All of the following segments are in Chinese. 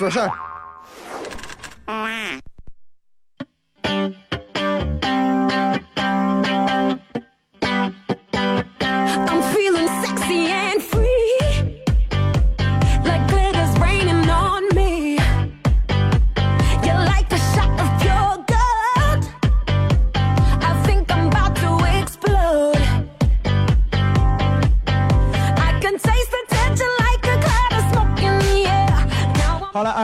说事儿。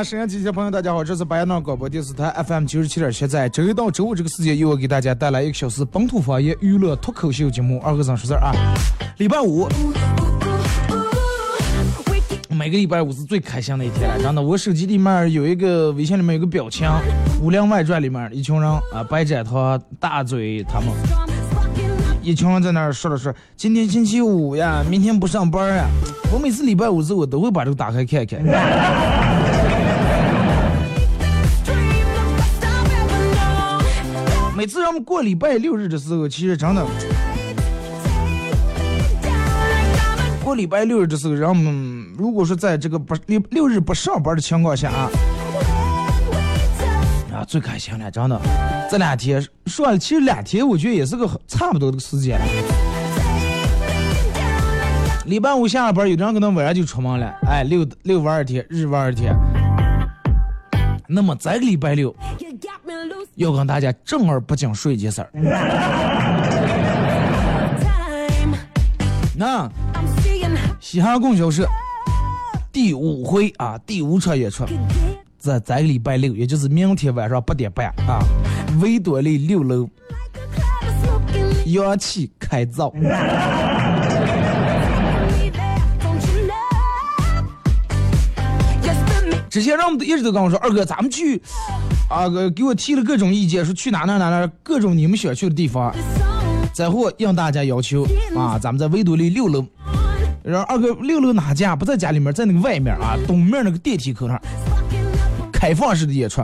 沈阳机前朋友，大家好，这是白杨闹广播电视台 FM 九十七点七，在周一到周五这个时间，又要给大家带来一个小时本土方言娱乐脱口秀节目《二和尚说事儿》啊。礼拜五，每个礼拜五是最开心的一天了，真的。我手机里面有一个微信里面有个表情，《武林外传》里面一群人啊，白展堂、大嘴他们。一群人在那儿说了说，今天星期五呀，明天不上班呀。我每次礼拜五时我都会把这个打开看看。每次让我们过礼拜六日的时候，其实真的过礼拜六日的时候，让我们如果说在这个不六六日不上班的情况下啊，啊最开心了，真的。这两天说了，其实两天我觉得也是个差不多的时间了。礼拜五下了班，有的人可能晚上就出门了，哎，六六玩二天，日玩二天。那么这个礼拜六要跟大家正儿不经说一件事儿。那西汉供销社第五回啊，第五场演出，在这个礼拜六，也就是明天晚上八点半啊，维多利六楼，阳气开灶。之前让我们一直都跟我说，二哥，咱们去啊，给给我提了各种意见，说去哪哪哪哪，各种你们想去的地方。再后应大家要求啊，咱们在维多利六楼。然后二哥六楼哪家不在家里面，在那个外面啊，东面那个电梯口那开放式的演出。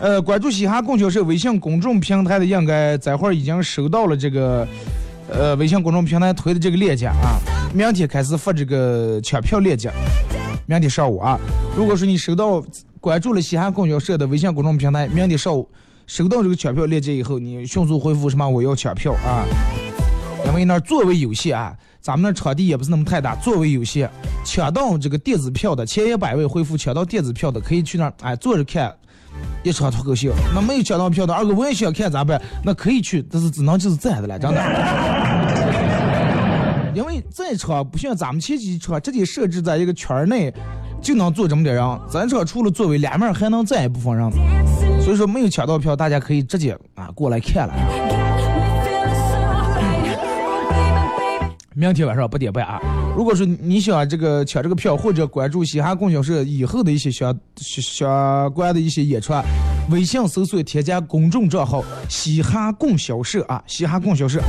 呃，关注嘻哈供销社微信公众平台的，应该这会儿已经收到了这个，呃，微信公众平台推的这个链接啊。明天开始发这个抢票链接，明天上午啊。如果说你收到关注了西安供销社的微信公众平台，明天上午收到这个抢票链接以后，你迅速回复什么我要抢票啊，因为那座位有限啊，咱们那场地也不是那么太大，座位有限，抢到这个电子票的前一百位回复抢到电子票的，可以去那儿哎坐着看。一场脱口秀，那没有抢到票的，二哥我也想看咋办？那可以去，但是只能就是这样的了，真的。因为这一场不像咱们前几场直接设置在一个圈儿内，就能坐这么点人。咱这除了座位，两面还能站一部分人，所以说没有抢到票，大家可以直接啊过来看了。明天晚上八点半啊！如果说你想这个抢这个票，或者关注嘻哈供销社以后的一些相相关的一些演出，微信搜索添加公众账号“嘻哈供销社”啊，嘻哈供销社。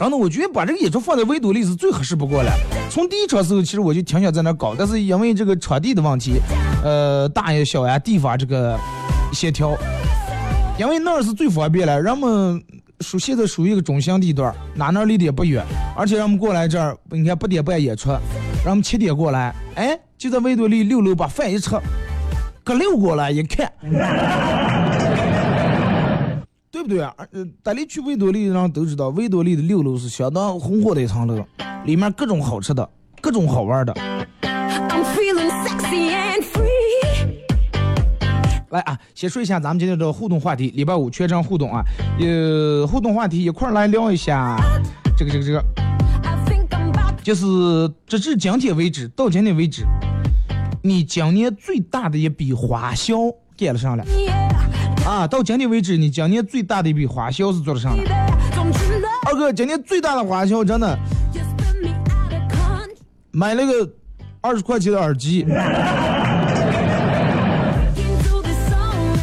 真的，我觉得把这个演出放在维多利是最合适不过了。从第一场时候，其实我就挺想在那搞，但是因为这个场地的问题，呃，大呀小呀地方这个协调，因为那儿是最方便了，人们属现在属于一个中心地段，哪哪儿离得也不远，而且人们过来这儿，你看八点半演出，人们七点过来，哎，就在维多利六楼把饭一吃，搁溜过来一看，对不对啊？呃，大家去维多利的人都知道，维多利的六楼是相当红火的一层楼，里面各种好吃的，各种好玩的。来啊，先说一下咱们今天的互动话题，礼拜五全程互动啊，呃，互动话题一块儿来聊一下这个这个这个就是直至今天为止，到今天为止，你今年最大的一笔花销干了上了 yeah. 啊？到今天为止，你今年最大的一笔花销是做了上了。二哥，今年最大的花销真的买了个二十块钱的耳机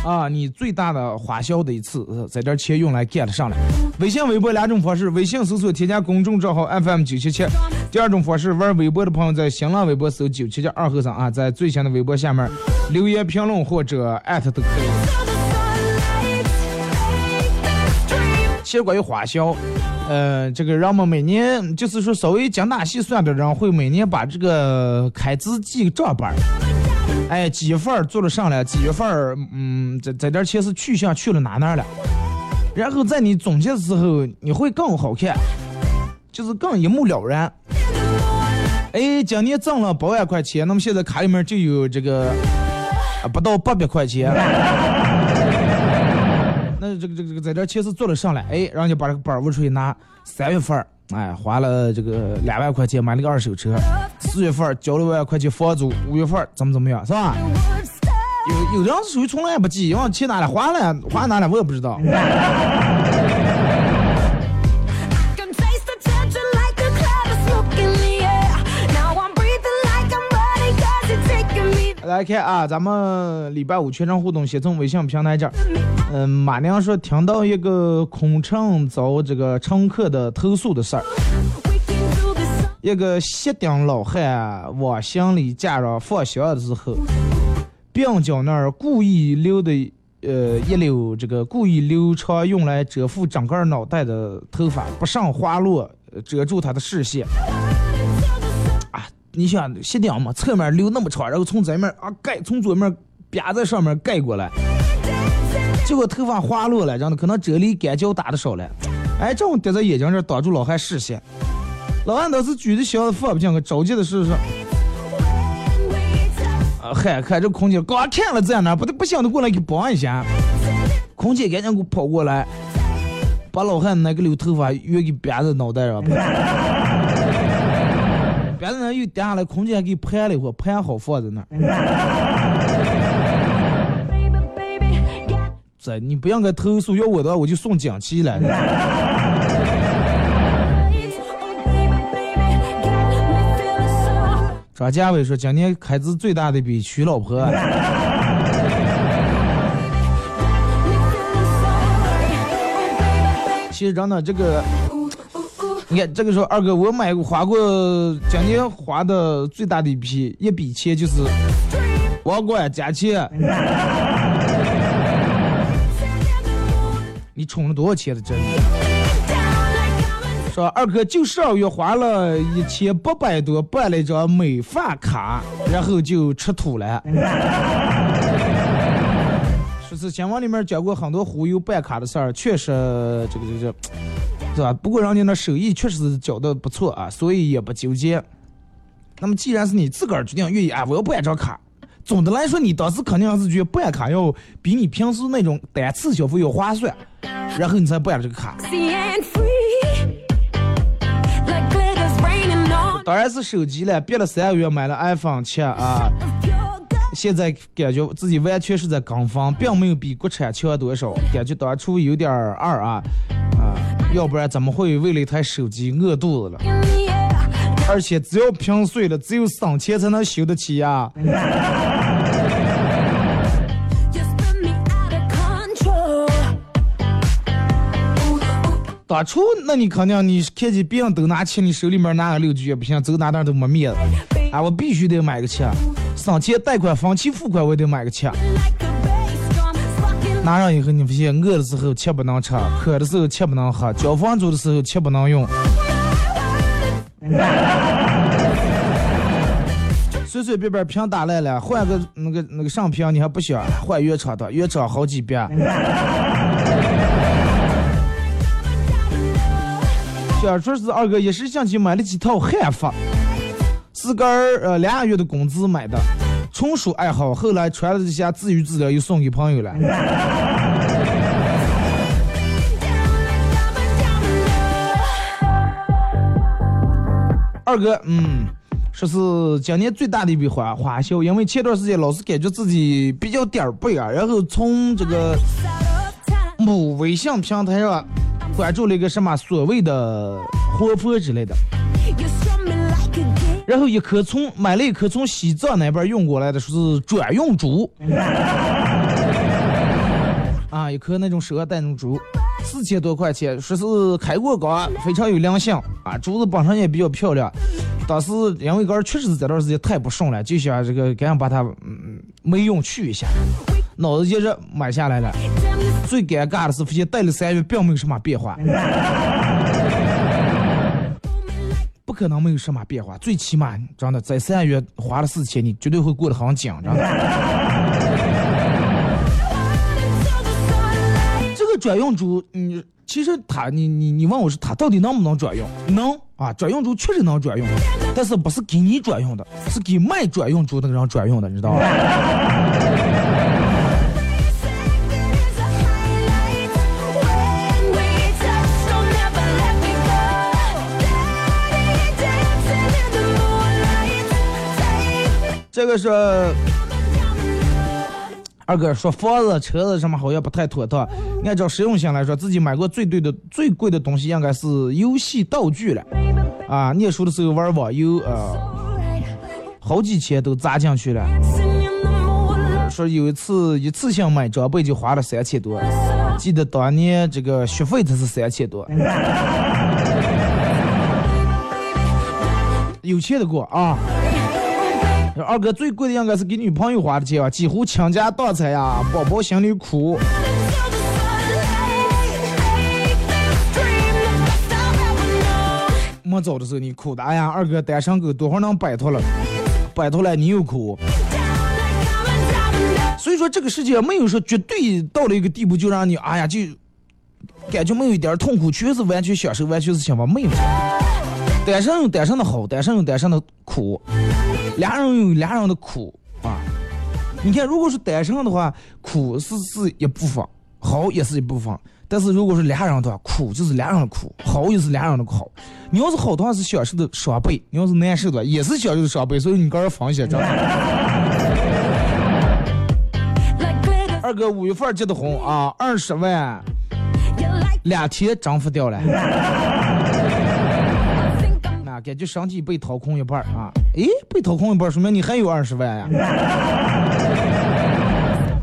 啊，你最大的花销的一次，在这钱用来 get 上来。微信、微博两种方式，微信搜索添加公众账号 FM 九七七。第二种方式，玩微博的朋友在新浪微博搜九七七二和尚啊，在最新的微博下面留言评论或者艾特都可以。其实关于花销，呃，这个人们每年就是说稍微精打细算的人，会每年把这个开支记个账本儿。哎，几月份儿做了上来，几月份儿，嗯，在在这点钱是去向去了哪哪了，然后在你总结的时候，你会更好看，就是更一目了然。哎，今年挣了八万块钱，那么现在卡里面就有这个不到八百块钱。这个这个这个在这儿钱是做了上来，哎，然后就把这个本儿捂出去拿。三月份，哎，花了这个两万块钱买了个二手车。四月份交了万块钱房租，五月份怎么怎么样，是吧？有有的人属于从来不记，因为钱哪里花了，花哪了我也不知道。来看啊，咱们礼拜五全程互动，先从微信平台这儿。嗯，马娘说听到一个空乘遭这个乘客的投诉的事儿，一个锡顶老汉往行李架上放箱的时候，鬓角那儿故意留的呃一绺这个故意留长用来遮覆整个脑袋的头发不慎滑落，遮住他的视线。你想锡顶嘛，侧面留那么长，然后从这面啊盖，从左面啪在上面盖过来，结果头发滑落了，然后可能啫喱干胶打的少了，哎，正好跌在眼睛这挡住老汉视线。老汉当时举着箱子放不进去，着急的是说。啊，嗨，看这空姐刚看了在那，不得不想的过来给帮一下。空姐赶紧给我跑过来，把老汉那个留头发又给别在脑袋上，别在那又掉下来，空姐还给盘了一会儿，盘好放在那儿。这你不应该投诉，要我的话我就送锦旗来了。it. Oh, baby, baby, got me feeling so. 张家伟说，今年开支最大的比娶老婆。其实真的这个.你看这个时候二哥，我买过花过，今年花的最大的一笔一笔钱就是网管加钱。你充了多少钱的真？Down like I'm in 说二哥就上月花了一千八百多办了一张美发卡，然后就吃土了。说是新闻里面讲过很多忽悠办卡的事儿，确实这个这个这个，对吧？不过人家那手艺确实是教的不错啊，所以也不纠结。那么既然是你自个儿决定愿意啊，我要办张卡。总的来说，你当时肯定还是觉得办卡要比你平时那种单次消费要划算，然后你才办了这个卡。当然是手机了，憋了三个月买了 iPhone 七啊，现在感觉自己完全是在跟风，并没有比国产强多少，感觉当初有点二啊啊，要不然怎么会为了一台手机饿肚子了？而且只要屏碎了，只有省钱才能修得起呀、啊当初那你肯定你看见别人都拿钱，你手里面拿个六 G 也不行，走哪哪都没面子啊！我必须得买个车，省钱贷款分期付款我也得买个车。拿上以后，你发现饿的时候吃不能吃，渴的时候吃不能喝，交房租的时候吃不能用。随随便便瓶打烂了，换个那个那个上屏你还不想换原厂的，原厂好几遍。小春是二哥一时兴起买了几套汉服，自个儿呃两个月的工资买的，纯属爱好。后来传了这些自娱自乐，又送给朋友了。二哥，嗯，说是今年最大的一笔花花销，因为前段时间老是感觉自己比较点儿背啊，然后从这个某微信平台上关注了一个什么所谓的活泼之类的，然后一颗从买了一颗从西藏那边运过来的，说是专用猪，啊，一颗那种蛇带那种猪，四千多块钱，说是开过缸，非常有良心啊，珠子本身也比较漂亮。当时因为哥确实是这段时间太不顺了，就想这个赶紧把它嗯没用去一下，脑子接着买下来了。最尴尬的是，发现戴了三月并没有什么变化。不可能没有什么变化，最起码真的在三月花了四千，你绝对会过得很紧张。这个专用猪，你其实它，你你你问我是它到底能不能专用？能啊，专用猪确实能专用，但是不是给你专用的，是给卖专用猪那个人专用的，你知道吧？这个是二哥说房子、车子什么好像不太妥当。按照实用性来说，自己买过最对的、最贵的东西应该是游戏道具了。啊，念书的时候玩网游，呃，好几千都砸进去了。说有一次一次性买装备就花了三千多，记得当年这个学费才是三千多。有钱的过啊！二哥最贵的应该是给女朋友花的钱吧，几乎倾家荡产呀，宝宝心里苦。没走的时候你哭的，哎呀，二哥单身狗多会能摆脱了？摆脱了你又哭。所以说这个世界没有说绝对到了一个地步就让你哎呀就感觉没有一点痛苦，全是完全享受，完全是幸福，没有。单身有单身的好，单身有单身的苦，俩人有俩人的苦啊。你看，如果是单身的话，苦是是一部分，好也是一部分。但是如果是俩人的话，苦就是俩人的苦，好也是俩人的好。你要是好的话是享受的双倍，你要是难受的话也是享受的双倍。所以你个人放心知道吗？二哥五月份结的婚啊，二十万，两天涨幅掉了。那感觉身体被掏空一半啊！诶，被掏空一半，说明你还有二十万呀。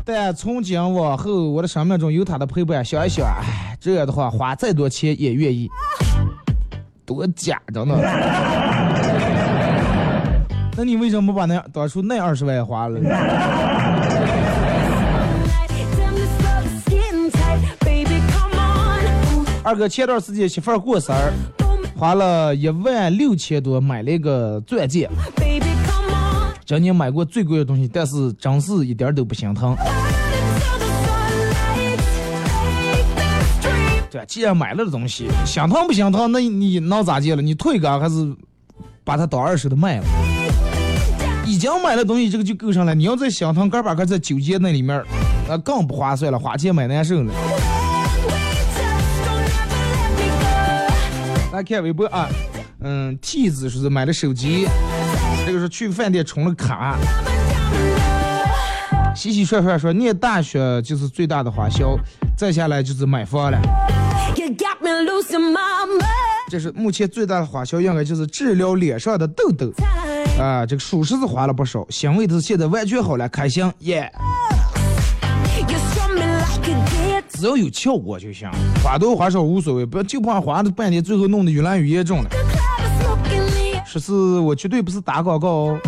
但从今往后，我的生命中有他的陪伴，想一想，哎，这样的话，花再多钱也愿意。多假着呢！那你为什么不把那当初那二十万也花了？二哥前段时间媳妇儿过生日，花了一万六千多买了一个钻戒。今年买过最贵的东西，但是真是一点都不心疼。对，既然买了的东西，心疼不心疼？那你能咋地了？你退个还是把它当二手的卖了？已经买了东西，这个就够上了。你要再心疼，个把个在纠结那里面，那更不划算了，花钱买难受了。来看微博啊，嗯，T 子说是买了手机，这个是去饭店充了卡。洗洗涮涮说念大学就是最大的花销，再下来就是买房了。这是目前最大的花销，应该就是治疗脸上的痘痘。啊，这个属实是花了不少，欣慰的是现在完全好了，开心耶！只要有效果就行，花多花少无所谓，不要就怕花的半天，最后弄得越来越严重了。说是我绝对不是打广告哦，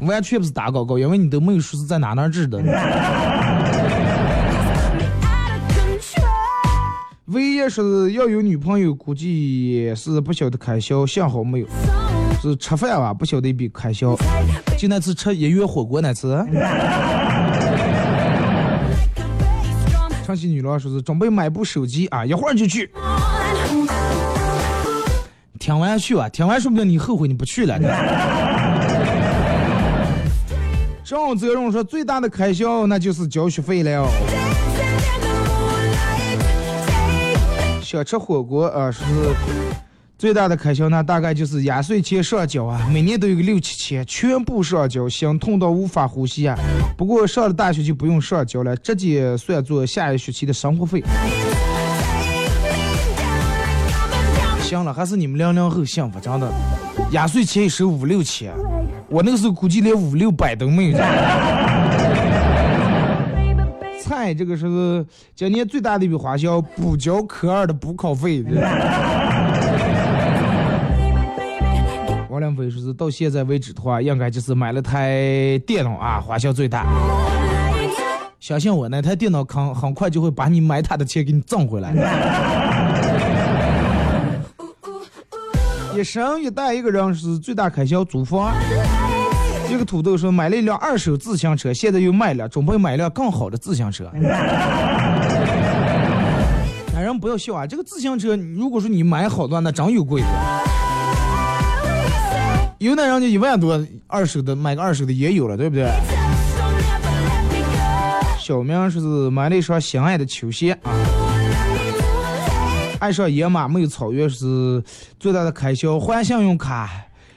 完全不是打广告，因为你都没有说是在哪哪治的。唯一说是要有女朋友，估计也是不晓得开销幸好没有，是吃饭吧，不晓得一笔开销，就那次吃一月火锅那次。唱戏女郎说是准备买部手机啊，一会儿就去。听完去吧，听完说不定你后悔你不去了。张泽荣说最大的开销那就是交学费了。想吃火锅啊，是最大的开销，那大概就是压岁钱上交啊，每年都有个六七千，全部上交，心痛到无法呼吸啊。不过上了大学就不用上交了，直接算作下一学期的生活费。行了，还是你们零零后幸福，真的。压岁钱也是五六千，我那个时候估计连五六百都没有。菜这个是今年最大的一笔花销，补交科二的补考费。飞说是到现在为止的话，应该就是买了台电脑啊，花销最大。相信我，那台电脑很很快就会把你买它的钱给你挣回来。一生一代一个人是最大开销租房。这个土豆说买了一辆二手自行车，现在又卖了，准备买一辆更好的自行车。男人不要笑啊！这个自行车，如果说你买好的话，那真有贵的。有那人家一万多二手的，买个二手的也有了，对不对？小明说是买了一双心爱的球鞋啊，爱上野马没有草原是最大的开销，还信用卡。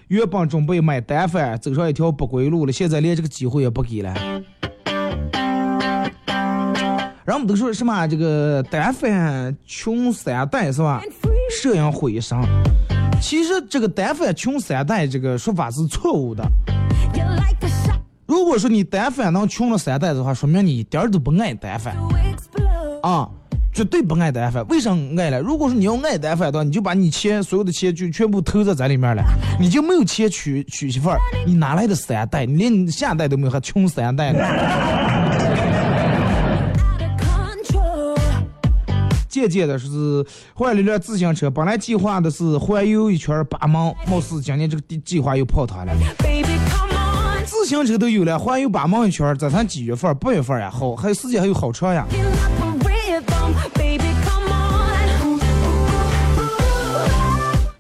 原本准备买单反，走上一条不归路了，现在连这个机会也不给了。人们都说什么这个单反穷三代是吧？摄影毁一生。其实这个单反穷三代这个说法是错误的。如果说你单反能穷了三代的话，说明你一点儿都不爱单反啊。绝对不爱单反，为啥爱了？如果说你要爱单反的话，你就把你钱所有的钱就全部投在在里面了，你就没有钱娶娶媳妇儿，你哪来的三代？你连你下代都没有，还穷三代呢？渐渐的是换了一辆自行车，本来计划的是环游一圈巴盟，貌似今年这个计划又泡汤了。自行车都有了，环游巴盟一圈，这才几月份？八月份呀，好，还有时间还有好长呀。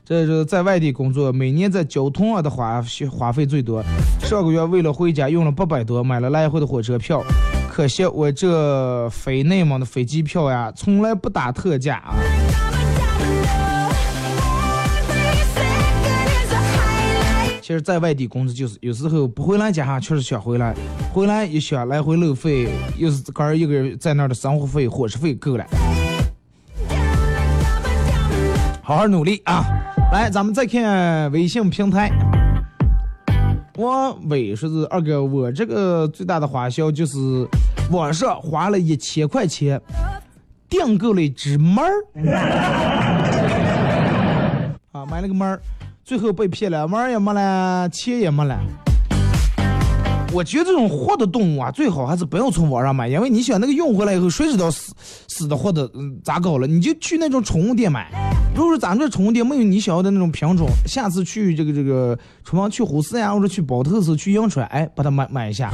这是在外地工作，每年在交通上的花花费最多。上个月为了回家用了八百多，买了来回的火车票。可惜我这飞内蒙的飞机票呀，从来不打特价啊。其实，在外地工作就是有时候不回来家哈，确实想回来。回来一想，来回路费又是自个儿一个人在那儿的生活费、伙食费够了。好好努力啊！来，咱们再看微信平台。我伟说是二哥，我这个最大的花销就是网上花了一千块钱订购了一只猫儿，啊，买了个猫儿，最后被骗了，猫儿也没了，钱也没了。我觉得这种活的动物啊，最好还是不要从网上买，因为你想那个用回来以后，谁知道死死的活的嗯咋搞了？你就去那种宠物店买。如果说咱们这宠物店没有你想要的那种品种，下次去这个这个厨房去虎饲呀，或者去宝特斯、去银川，哎，把它买买一下。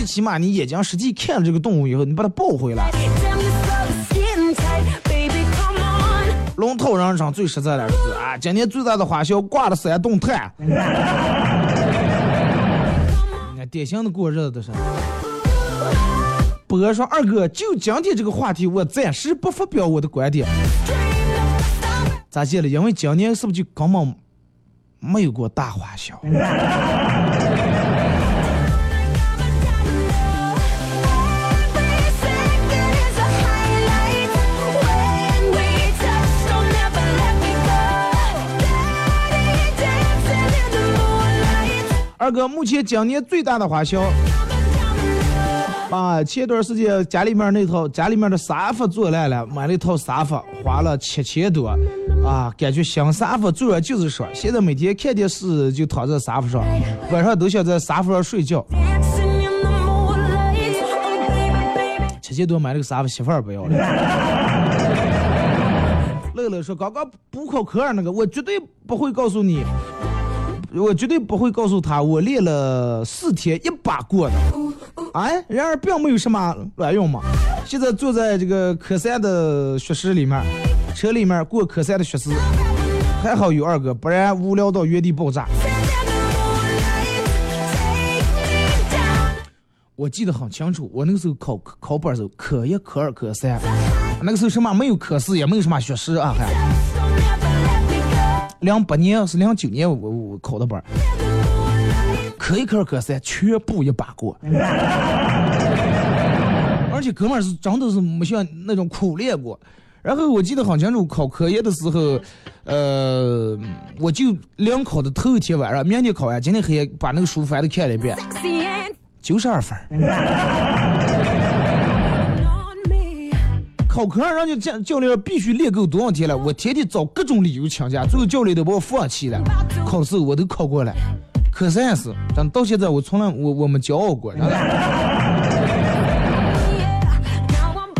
最起码你眼睛实际看了这个动物以后，你把它抱回来。龙头人上最实在的是啊，今年最大的花销挂了三栋炭。典型的过日子都是。博说二哥，就今天这个话题，我暂时不发表我的观点。咋接了？因为今年是不是就根本没有过大花销？二哥，目前今年最大的花销，啊，前段时间家里面那套家里面的沙发做烂了，买了一套沙发，花了七千多，啊，感觉新沙发坐着就是爽。现在每天看电视就躺在沙发上，晚上都想在沙发上睡觉。七千多买了个沙发，媳妇儿不要了。乐乐说，刚刚补考科二那个，我绝对不会告诉你。我绝对不会告诉他，我练了四天一把过的。哎，然而并没有什么卵用嘛。现在坐在这个科三的学室里面，车里面过科三的学时，还好有二哥，不然无聊到原地爆炸。我记得很清楚，我那个时候考考本的时候，科一、科二、科三，那个时候什么没有科四，也没有什么学时啊，还。零八年是零九年，我我考的本，科一、科二、科三全部一把过，而且哥们儿是真的是没像那种苦练过，然后我记得很清楚，考科研的时候，呃，我就临考的头一天晚上，明天考完，今天黑夜把那个书翻都看了一遍，九十二分。考科二，人家教教练必须练够多少天了，我天天找各种理由请假，最后教练都把我放弃了。考试我都考过了，科三也是，但到现在我从来我我没骄傲过.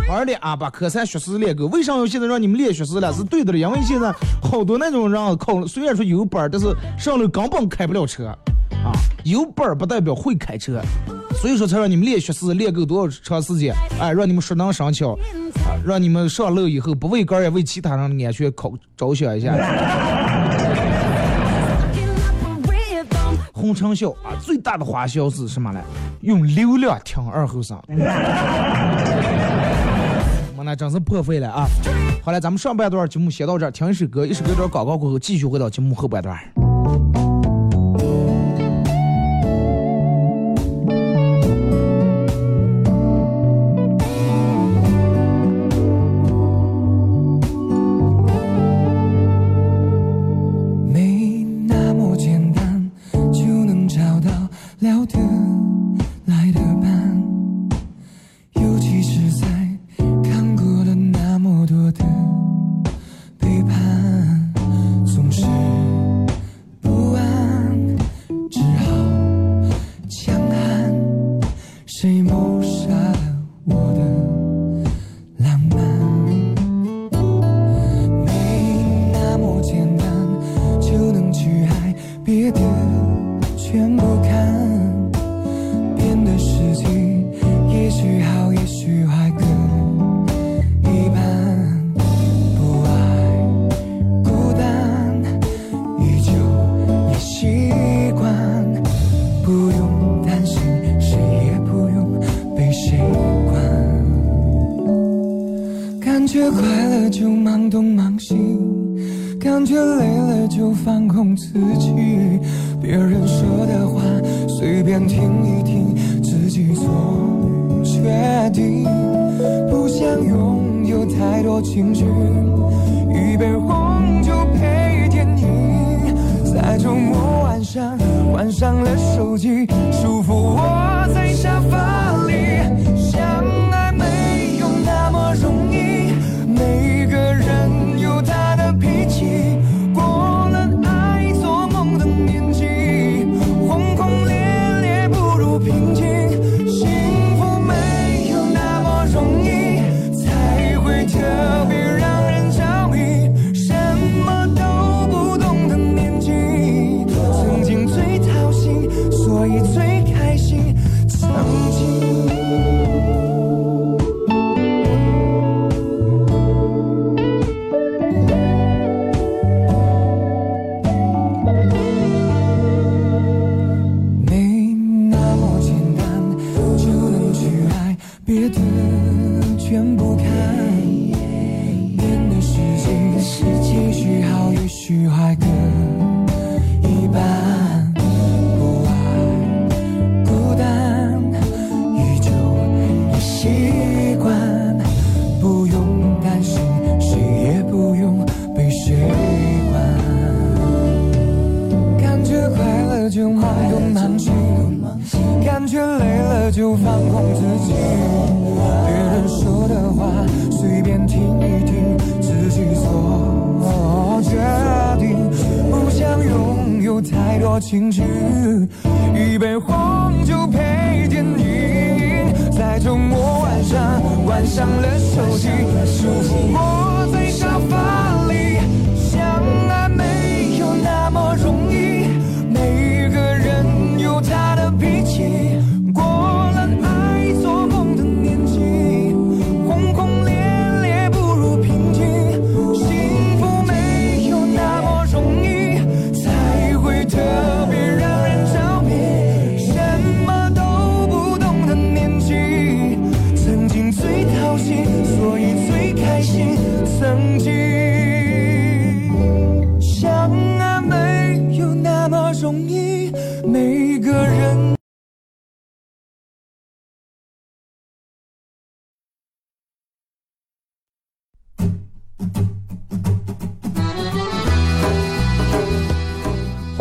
二的 啊，把科三学时练够。为啥要现在让你们练学时了？是对的了，因为现在好多那种人啊考，虽然说有本儿，但是上了根本开不了车啊。有本儿不代表会开车，所以说才让你们练学时练够多少长时间，哎，让你们熟能生巧啊，让你们上路以后不为个儿也为其他人的安全考着想一下。红尘笑啊，最大的花销是什么呢？用流量听二后生。我那真是破费了啊！好了，咱们上半段节目先到这儿，听一首歌，一首歌段广告过后，继续回到节目后半段。别的全不看。变的时机，也许好，也许坏，各一半。不爱孤单，依旧也习惯，不用担心，谁也不用被谁管。感觉快乐就忙东忙西，感觉累了就放空自己。听一听，自己做决定。不想拥有太多情绪，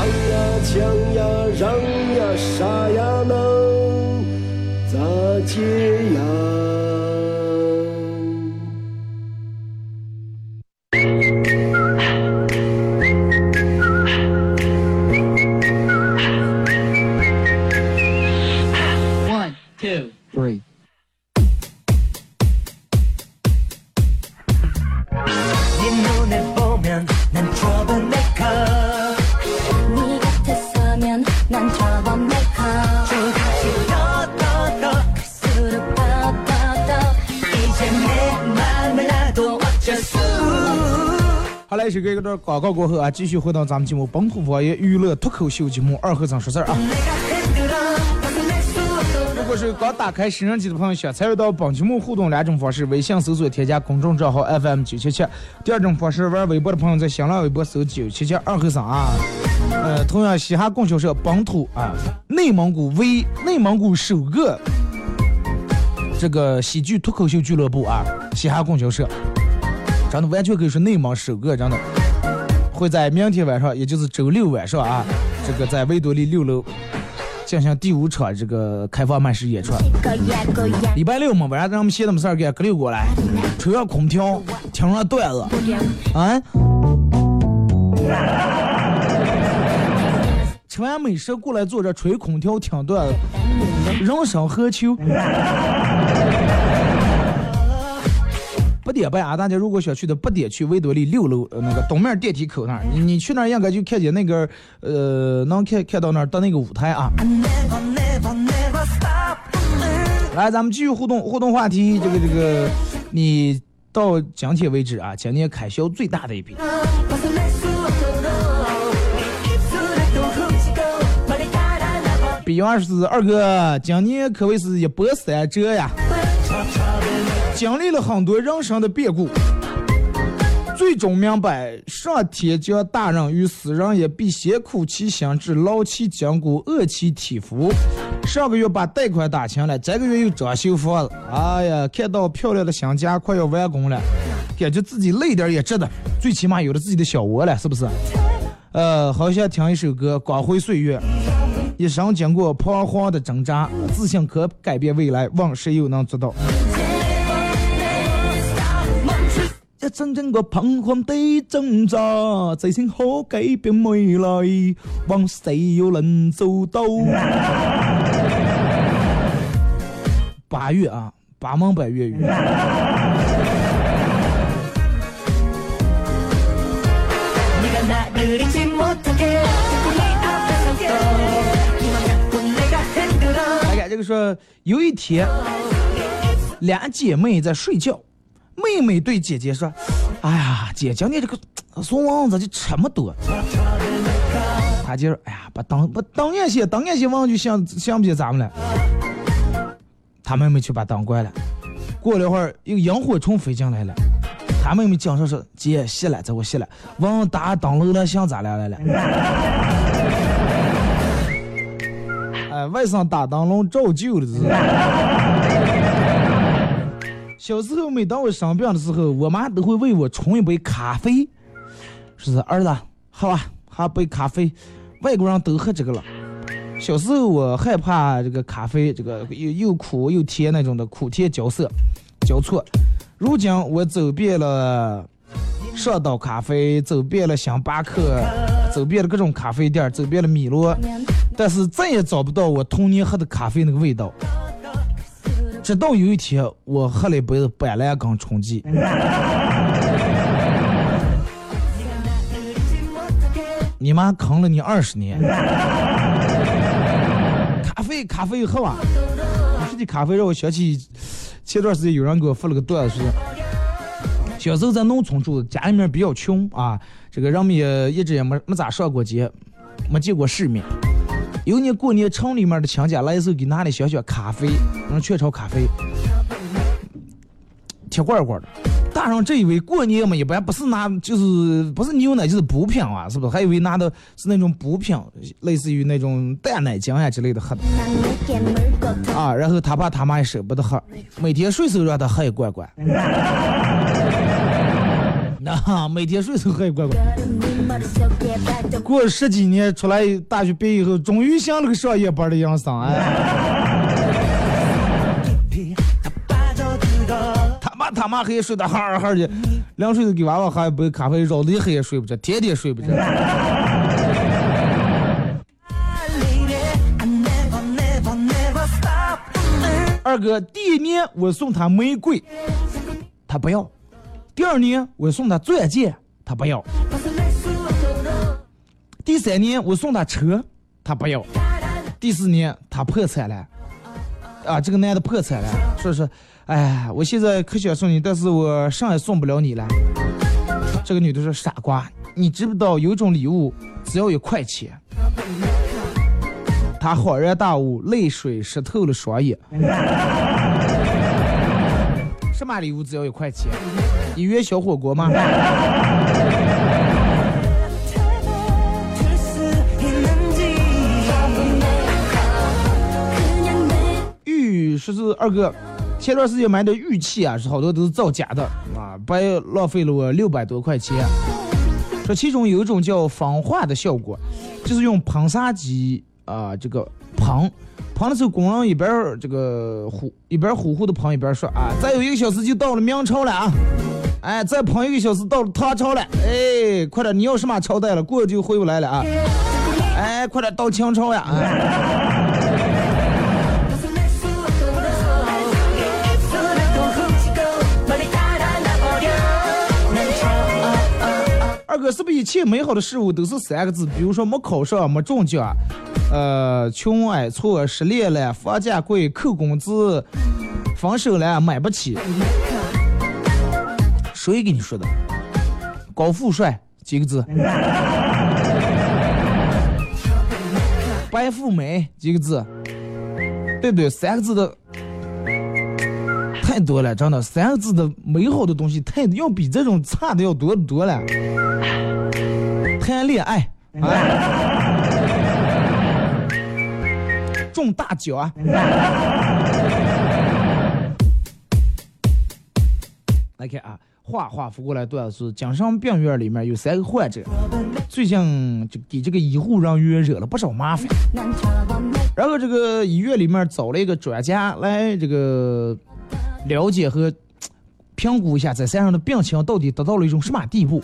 唱呀抢呀嚷呀杀呀能咋解呀？这歌，一段广告过后啊，继续回到咱们节目《本土方言娱乐脱口秀》节目二和尚说事儿啊。如果是刚打开新像机的朋友，想参与到本节目互动，两种方式：微信搜索添加公众账号 FM 九七七；第二种方式，玩微博的朋友在新浪微博搜九七七二和尚啊。呃，同样，嘻哈供销社本土啊，内蒙古为内蒙古首个这个喜剧脱口秀俱乐部啊，嘻哈供销社。真的完全可以说内蒙首个，真的会在明天晚上，也就是周六晚上啊，这个在维多利六楼进行第五场这个开放麦式演出。礼拜六嘛，晚上咱们闲的没事儿，给隔溜过来，吹上空调，听上段子，啊。吃完美食过来坐着吹空调听段子，人生何求？不点半啊大家如果想去的不点去维多利六楼呃那个东面电梯口那儿你去那儿应该就看见那个呃能看看到那儿的那个舞台啊。来咱们继续互动互动话题这个这个你到今天为止啊今年开销最大的一笔。比二十二哥今年可谓是一波三折呀。经历了很多人生的变故，最终明白上天将大人与死人也必先苦其心志，劳其筋骨，饿其体肤。上个月把贷款打清了，这个月又装修房子，哎呀，看到漂亮的新家快要完工了，感觉自己累点也值得，最起码有了自己的小窝了，是不是？呃，好想听一首歌《光辉岁月》。一生经过彷徨的挣扎，自信可改变未来，问谁又能做到？曾经个彷徨的挣扎，真心好改变未来，望谁又能做到？八月啊，八芒百月圆。大概这个说，有一天，两姐妹在睡觉。妹妹对姐姐说：“哎呀，姐，今天这个怂王子就这么多？”她姐说：“哎呀，把灯把灯也熄，灯也熄，忘就想想不起咱们了。”她妹妹去把灯关了。过了一会儿，一个萤火虫飞进来了。她妹妹讲说说：“姐，熄了，这我熄了。王打灯笼了，想咋了来了？”哎，外甥打灯笼照旧的是。小时候，每当我生病的时候，我妈都会为我冲一杯咖啡，说是儿子，喝吧，喝杯咖啡，外国人都喝这个了。小时候我害怕这个咖啡，这个又又苦又甜那种的苦甜交涩交错。如今我走遍了上岛咖啡，走遍了星巴克，走遍了各种咖啡店，走遍了米罗，但是再也找不到我童年喝的咖啡那个味道。直到有一天，我喝了一杯板蓝根冲剂，你妈坑了你二十年。咖啡，咖啡喝吧。说起咖啡，让我想起前段时间有人给我发了个段子，小时候在农村住，家里面比较穷啊，这个人们也一直也没没咋上过街。没见过世面。有年过年，城里面的亲家来的时候，给拿的小小咖啡，嗯，雀巢咖啡，铁罐罐的。大人这以为过年嘛，一般不是拿就是不是牛奶就是补品啊，是不是？还以为拿的是那种补品，类似于那种淡奶浆啊之类的喝的啊。然后他爸他妈也舍不得喝，每天顺手让他喝一罐罐。那、每天顺手喝一罐罐。过了十几年，出来大学毕业以后，终于像了个上夜班的样桑哎。他妈他妈黑睡得哈哈的，凉水都给娃娃喝一杯咖啡，绕的黑也睡不着，天天睡不着。二哥，第一年我送他玫瑰，他不要；第二年我送他钻戒，他不要；第三年我送他车，他不要；第四年他破产了，啊，这个男的破产了，说是，哎，我现在可想送你，但是我上也送不了你了。这个女的说，傻瓜，你知不知道有种礼物只要一块钱？他恍然大悟，泪水湿透了双眼。什么礼物只要一块钱？一元小火锅吗？说是二哥，前段时间买的玉器啊，是好多都是造假的啊，白浪费了我六百多块钱。说其中有一种叫仿化的效果，就是用喷砂机啊、这个喷，喷的时候工人一边这个呼一边呼呼的喷，一边说啊，再有一个小时就到了明朝了啊，哎，再喷一个小时到了唐朝了，哎，快点，你要什么朝代了，过就回不来了啊，哎，快点到清朝呀，哎。二哥，是不是一切美好的事物都是三个字？比如说没考上、没中奖，呃，穷矮挫、失恋了、房价贵、扣工资、分手了、买不起。谁给你说的？高富帅几个字？白富美几个字？对不对？三个字的多了，真的，三个字的美好的东西太要比这种差的要多得多了。谈恋爱，哎，中大奖啊！来看啊，话话扶过来段子是：江上病院里面有三个患者，最近就给这个医护人员惹了不少麻烦。然后这个医院里面找了一个专家来这个了解和评估一下在身上的病情到底达到了一种什么地步。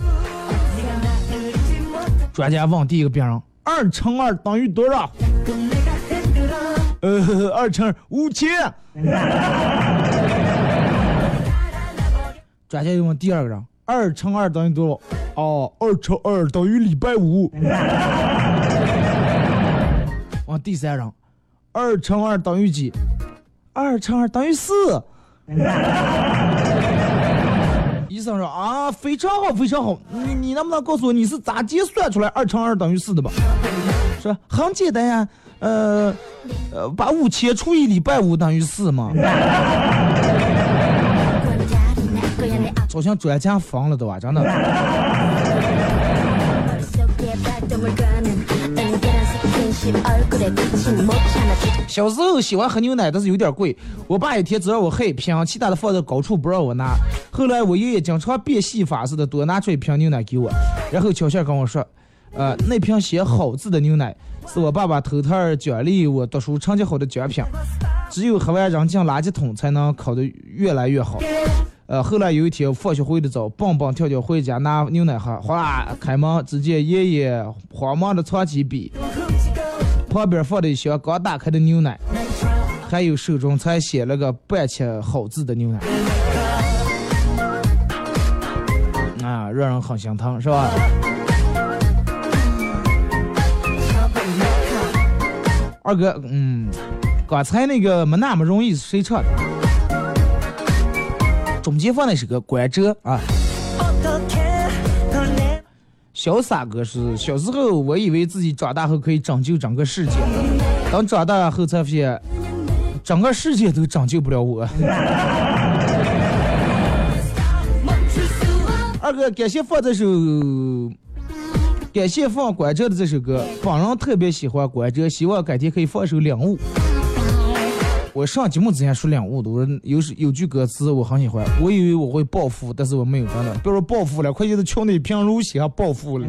专家问第一个病人：二乘二等于多少？呃，二乘五千。专家又问第二个人：二乘二等于多少？哦，二乘二等于礼拜五。问第三人：二乘二等于几？二乘二等于四。医生说啊，非常好，非常好。你你能不能告诉我你是咋计算出来二乘二等于四的吧？说很简单呀，呃呃，把五千除以礼拜五等于四嘛。好像专家疯了都啊，真的。小时候喜欢喝牛奶，但是有点贵。我爸一天只让我喝一瓶，其他的放在高处不让我拿。后来我爷爷经常变戏法似的多拿出一瓶牛奶给我，然后悄悄跟我说，呃，那瓶写好字的牛奶是我爸爸偷偷奖励我读书成绩好的奖品，只有喝完扔进垃圾桶才能考得越来越好。呃，后来有一天放学回的早，蹦蹦跳跳回家拿牛奶喝，哗，开门只见爷爷慌忙的藏起笔，旁边放了一箱刚打开的牛奶，还有手中才写了个半切好字的牛奶，啊，让人很心疼，是吧？二哥，嗯，刚才那个没那么容易，谁唱的？中间放的是个关喆啊。潇洒哥是小时候我以为自己长大后可以拯救整个世界，等长大后才发现，整个世界都拯救不了我。二哥，感谢放这首，感谢放关喆的这首歌，本人特别喜欢关喆，希望改天可以放一首《领悟》。我上节目之前说领悟的，我说有有句歌词我很喜欢，我以为我会暴富，但是我没有真的，别说暴富了，快就是瞧那平如洗还暴富了。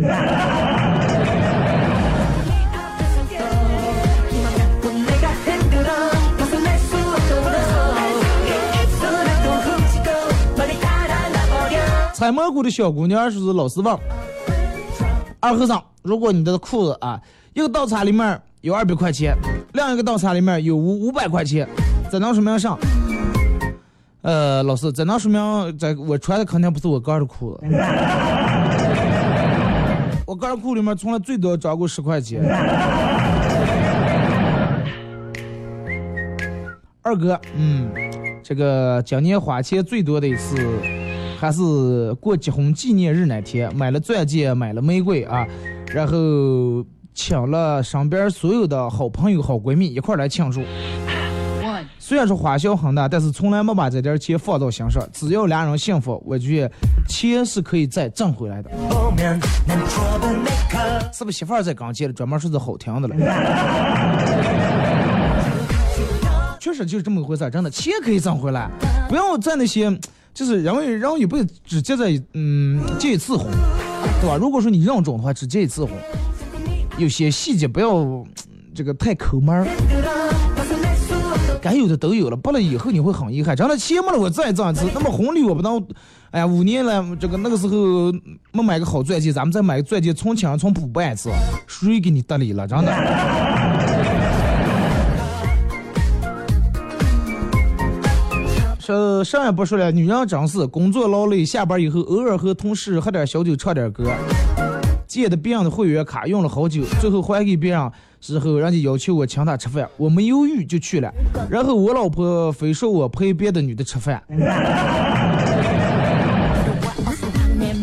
采蘑菇的小姑娘是老师问二和尚，如果你的裤子啊，一个倒插里面有二百块钱，另一个倒插里面有五五百块钱，怎能说明上？呃，老师，怎能说明这我穿的肯定不是我哥的裤子？我哥的裤里面从来最多装过十块钱。二哥，嗯，这个今年花钱最多的一次，还是过结婚纪念日那天，买了钻戒，买了玫瑰啊，然后请了身边所有的好朋友、好闺蜜一块来庆祝。虽然说花销很大，但是从来没把这点钱放到心上。只要俩人幸福，我觉得钱是可以再挣回来的。是不是媳妇儿在刚接了，专门说是好听的了？确实就是这么回事，真的，钱可以挣回来，不要在那些就是认为人一辈子只结在嗯结一次婚，对吧？如果说你认准的话，只结一次婚，有些细节不要这个太抠门儿。该有的都有了，不了以后你会很遗憾。真的钱没了，我再挣一次。那么红利我不能，哎呀，五年了，这个那个时候没买个好钻戒，咱们再买个钻戒，从轻从补办一次，谁给你得理了？真的。这啥也不说了，女人真是工作劳累，下班以后偶尔和同事喝点小酒，唱点歌。借的别人的会员卡用了好久，最后还给别人之后，人家要求我请他吃饭，我没犹豫就去了。然后我老婆非说我陪别的女的吃饭。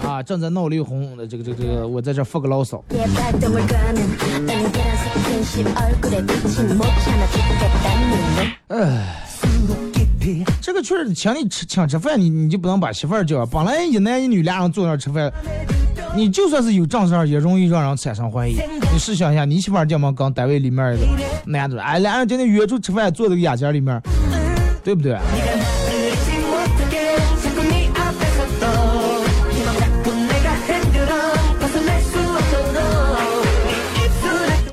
啊，正在闹离婚，这个这个这个，我在这发个牢骚。这个确实请你吃请吃饭，你你就不能把媳妇儿叫。本来一男一女俩人坐那吃饭，你就算是有正事儿，也容易让人产生怀疑。你试想一下，你媳妇儿这么跟单位里面的男的，哎，俩人今天约出吃饭，坐这个雅间里面，对不对？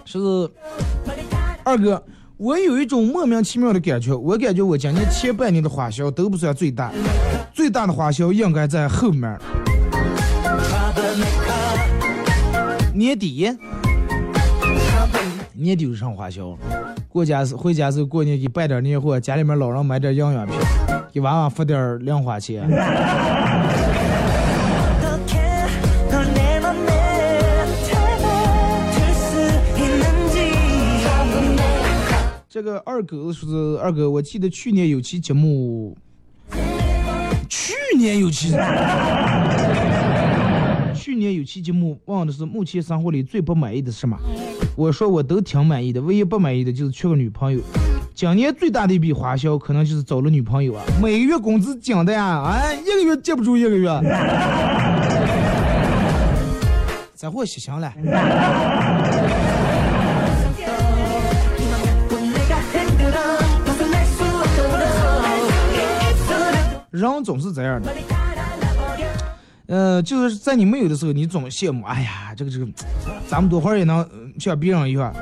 是二哥，我有一种莫名其妙的感觉，我感觉我今年前半年的花销都不算最大，最大的花销应该在后面儿。年底，年底有上花销，过家是回家时候过年给办点年货，家里面老人买点营养品，给娃娃付点零花钱。这个二狗说是二哥，我记得去年有期节目，去年有期，去年有期节目问的是目前生活里最不满意的是什么？我说我都挺满意的，唯一不满意的就是缺个女朋友。今年最大的一笔花销可能就是找了女朋友啊，每个月工资紧的呀，哎，一个月接不住一个月。这货洗强了。人总是这样的，呃，就是在你没有的时候，你总羡慕，哎呀，这个这个，咱们多会儿也能像别人一样，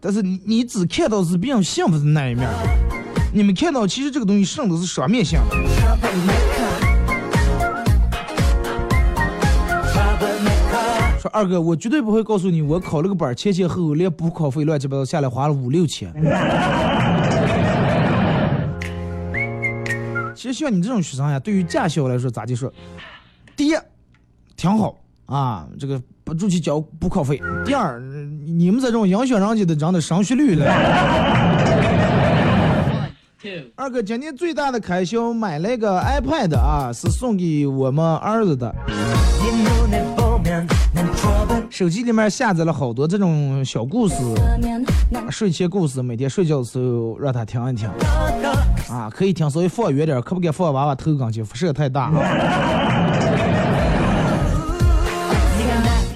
但是你你只看到是别人幸福的那一面，你们看到其实这个东西上都是双面性的。说二哥，我绝对不会告诉你，我考了个本，前前后后连补考费乱七八糟下来花了五六千。其实像你这种学生呀，对于驾校来说，咋就说？第一，挺好啊，这个不住去交补考费；第二，你们这种影响人家的人的升学率了。二哥，今年最大的开销买了个 iPad 啊，是送给我们儿子的。手机里面下载了好多这种小故事、睡前故事，每天睡觉的时候让他听一听。啊，可以听，稍微放远点，可不敢放娃娃头上去？辐射太大！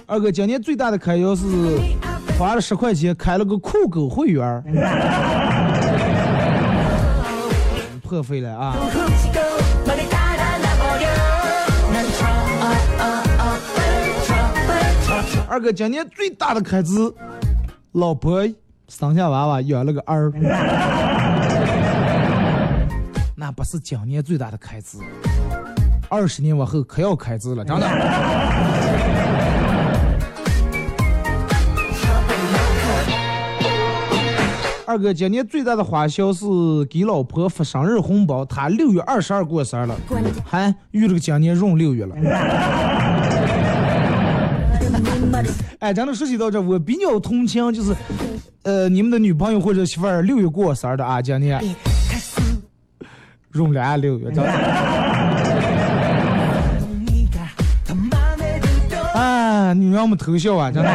二哥，今年最大的开销是花了十块钱开了个酷狗会员，破费了啊！二哥，今年最大的开支，老婆生下娃娃养了个儿，那不是今年最大的开支，二十年往后可要开支了，真的。二哥，今年最大的花销是给老婆发生日红包，她六月二十二过生日了，还遇了个今年闰六月了。哎，咱们说起到这，我比较同情，就是，呃，你们的女朋友或者媳妇儿六月过生日的啊，今年闰俩六月，真的。啊，你让我们偷笑啊，真的。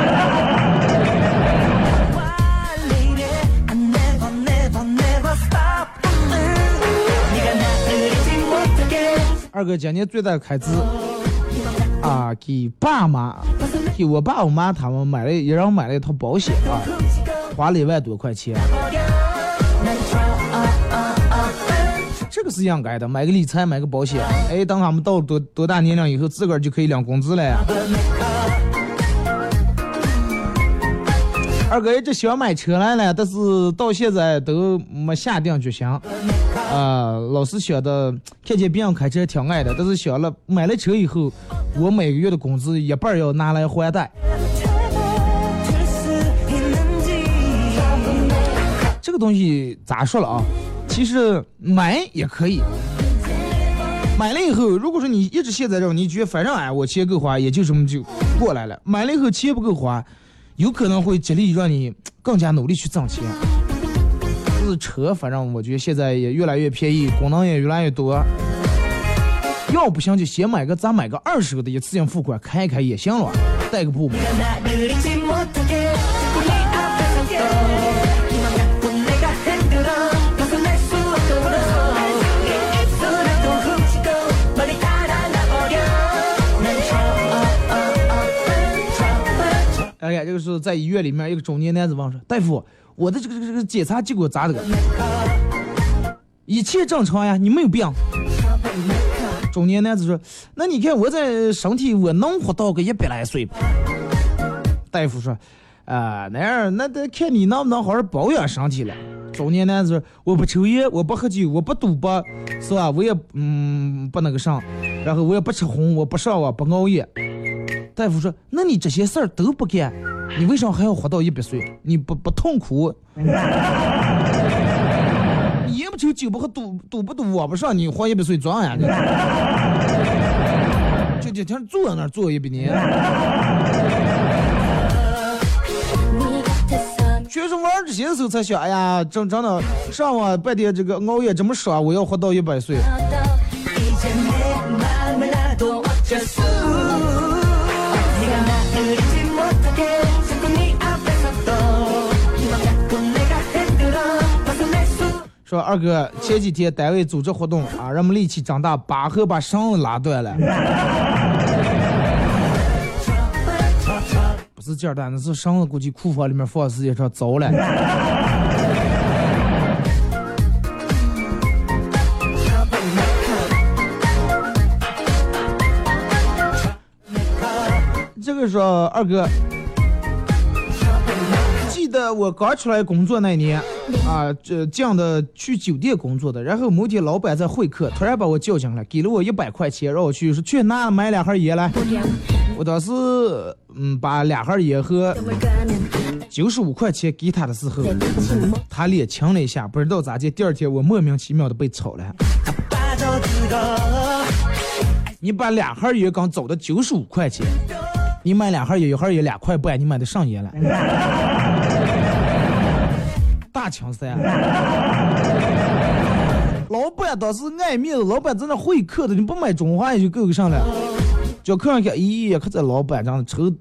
二哥今年最大的开支啊，给爸妈，给我爸我妈他们买了，也让我买了一套保险啊，花了一万多块钱。这个是应该的，买个理财，买个保险。哎，等他们到多多大年龄以后，自个儿就可以领工资了呀。二哥一直想买车来了，但是到现在都没下定决心。啊，老是想的，看见别人开车挺爱的，但是想了买了车以后，我每个月的工资一半要拿来还贷。这个东西咋说了啊？其实买也可以，买了以后，如果说你一直现在这儿，你觉得反正哎我钱够花，也就这么就过来了。买了以后钱不够花，有可能会激励让你更加努力去挣钱。是车，反正我觉得现在也越来越便宜，功能也越来越多。要不行就先买个，咱买个二十个的，一次性付款开一开也行了，带个步嘛。哎呀，这个是在医院里面，一个中年男子问说：“大夫，我的这个这个这个检查结果咋的？一切正常呀，你没有病。”中年男子说：“那你看我这身体，我能活到个一百来岁吧？”大夫说：“啊，那样那得看你能不能好好保养身体了。”中年男子说：“我不抽烟，我不喝酒，我不赌博，是吧？我也嗯不那个啥，然后我也不吃红，我不上网，不熬夜。”大夫说：“那你这些事儿都不干，你为啥还要活到一百岁？你不不痛苦？你烟不抽，酒不喝，赌赌不赌，我不上，你活一百岁装呀？就就天坐在那儿坐一百年。全是玩这些的时候才想，哎呀，真真的上网半天这个熬夜这么爽，我要活到一百岁。”说二哥，前几天单位组织活动啊，让我们力气长大，拔河把绳子拉断了。不是劲儿大，那是绳子，估计库房里面放时间长糟了。这个说二哥，记得我刚出来工作那年啊，这这样的去酒店工作的，然后某天老板在会客，突然把我叫进来，给了我一百块钱，让我去说去拿买两盒烟来。我当时嗯把两盒烟和九十五块钱给他的时候，他脸青了一下，不知道咋的，第二天我莫名其妙的被炒了。你把两盒烟刚走的九十五块钱，你买两盒烟，一盒烟两块半，你买的上烟了，大青山！老板当时爱面子，老板在那会客的，你不买中华也就够个上了。叫客人看，咦，可这老板长得丑。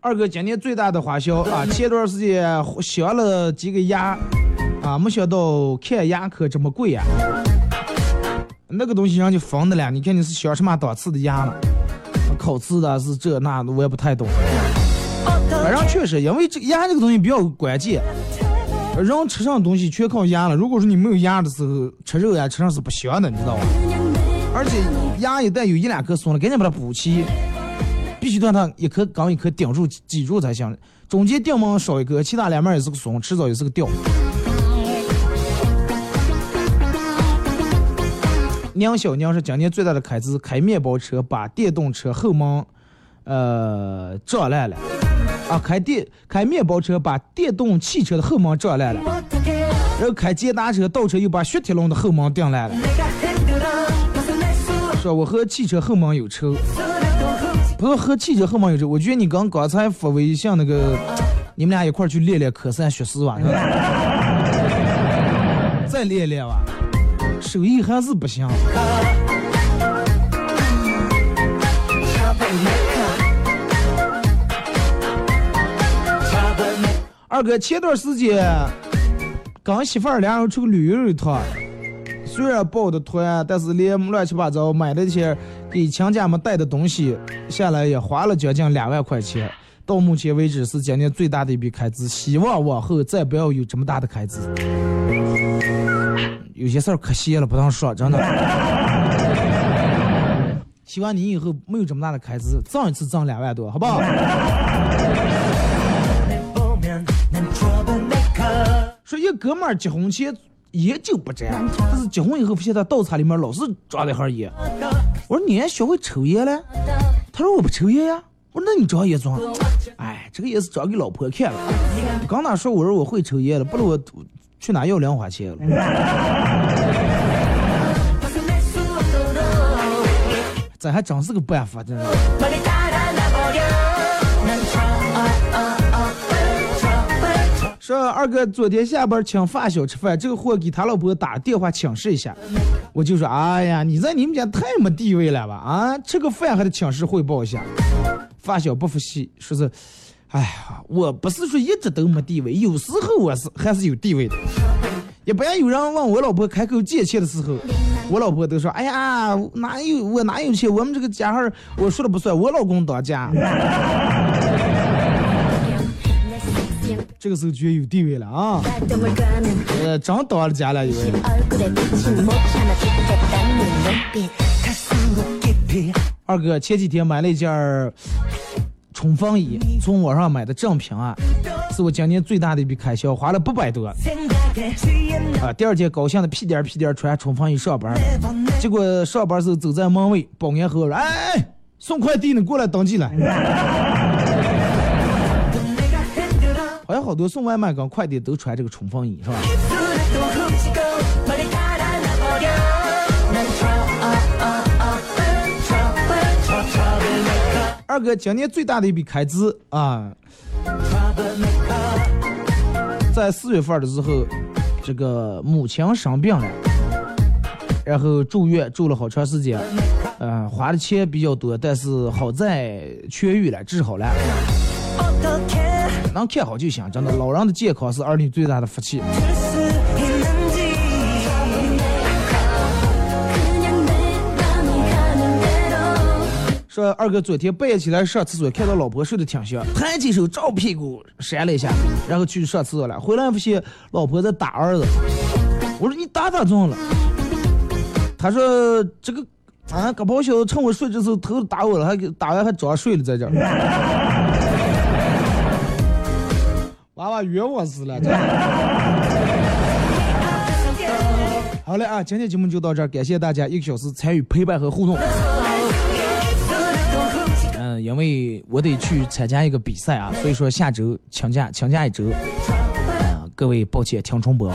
二哥今年最大的花销啊，前段时间镶了几个牙，啊，没想到看牙科这么贵呀、那个东西人就疯的了，你看你是镶什么档次的牙了？烤瓷的是这那的，我也不太懂。反正确实，因为这鸭这个东西比较关键，人吃上东西全靠牙了。如果说你没有牙的时候吃肉呀，吃上是不香的，你知道吧？而且牙一旦有一两颗松了，赶紧把它补齐，必须让它一颗刚一颗顶住挤住才行。中间顶门少一颗，其他两面也是个松，迟早也是个掉。娘小娘是今年最大的开支，开面包车把电动车后门，呃，撞烂了。啊，开电开面包车把电动汽车的后门撞烂了，然后开捷达车倒车又把雪铁龙的后门顶烂了。说我和汽车后门有仇，不是和汽车后门有仇，我觉得你刚刚才发微信那个，你们俩一块去练练科三学四吧，再练练吧，手艺还是不行。二哥前段时间跟媳妇儿俩人出去旅游一趟，虽然报的团，但是连乱七八糟买的些给亲家们带的东西下来也花了将近两万块钱。到目前为止是今年最大的一笔开支，希望往后再不要有这么大的开支。有些事儿可惜了，不能说，真的。希望你以后没有这么大的开支，挣一次挣两万多，好不好？说一哥们儿结婚前烟酒不沾，但是结婚以后发现他倒茶里面老是装了一盒烟。我说你还学会抽烟了？他说我不抽烟呀。我说那你装烟装？哎，这个也是装给老婆看了。刚哪说我说我会抽烟了，不然我去哪要零花钱了？这还真是个办法，真是。说二哥昨天下班请发小吃饭，这个货给他老婆打电话请示一下，我就说，哎呀，你在你们家太没地位了吧？啊，吃个饭还得请示汇报一下。发小不服气，说是，哎呀，我不是说一直都没地位，有时候我是还是有地位的。一般有人问我老婆开口借钱的时候，我老婆都说，哎呀，哪有我哪有钱？我们这个家伙，我说了不算，我老公当家。这个时候觉得有地位了啊！呃，真当了家了，以为。二哥前几天买了一件冲锋衣，从网上买的正品啊，是我今年最大的一笔开销，花了八百多。啊，第二天高兴的屁颠屁颠穿冲锋衣上班，结果上班时候走在门卫，保安和我说：“哎，送快递呢，过来登记了。”好像好多送外卖跟快递都穿这个冲锋衣，是吧？二哥今年最大的一笔开支啊，在四月份的时候，这个母亲生病了，然后住院住了好长时间，呃，花的钱比较多，但是好在痊愈了，治好了。能看好就行，真的，老人的健康是儿女最大的福气。说二哥昨天半夜起来上厕所，看到老婆睡得挺香，抬起手照屁股扇了一下，然后去上厕所了。回来发现老婆在打儿子，我说你打他怎么了？他说这个啊，个包小子趁我睡的时候头打我了，还给打完还装睡了在这儿。娃娃冤枉死了！好嘞啊，今天节目就到这儿，感谢大家一个小时参与陪伴和互动。因为我得去参加一个比赛啊，所以说下周请假请假一周。啊，各位抱歉听重播。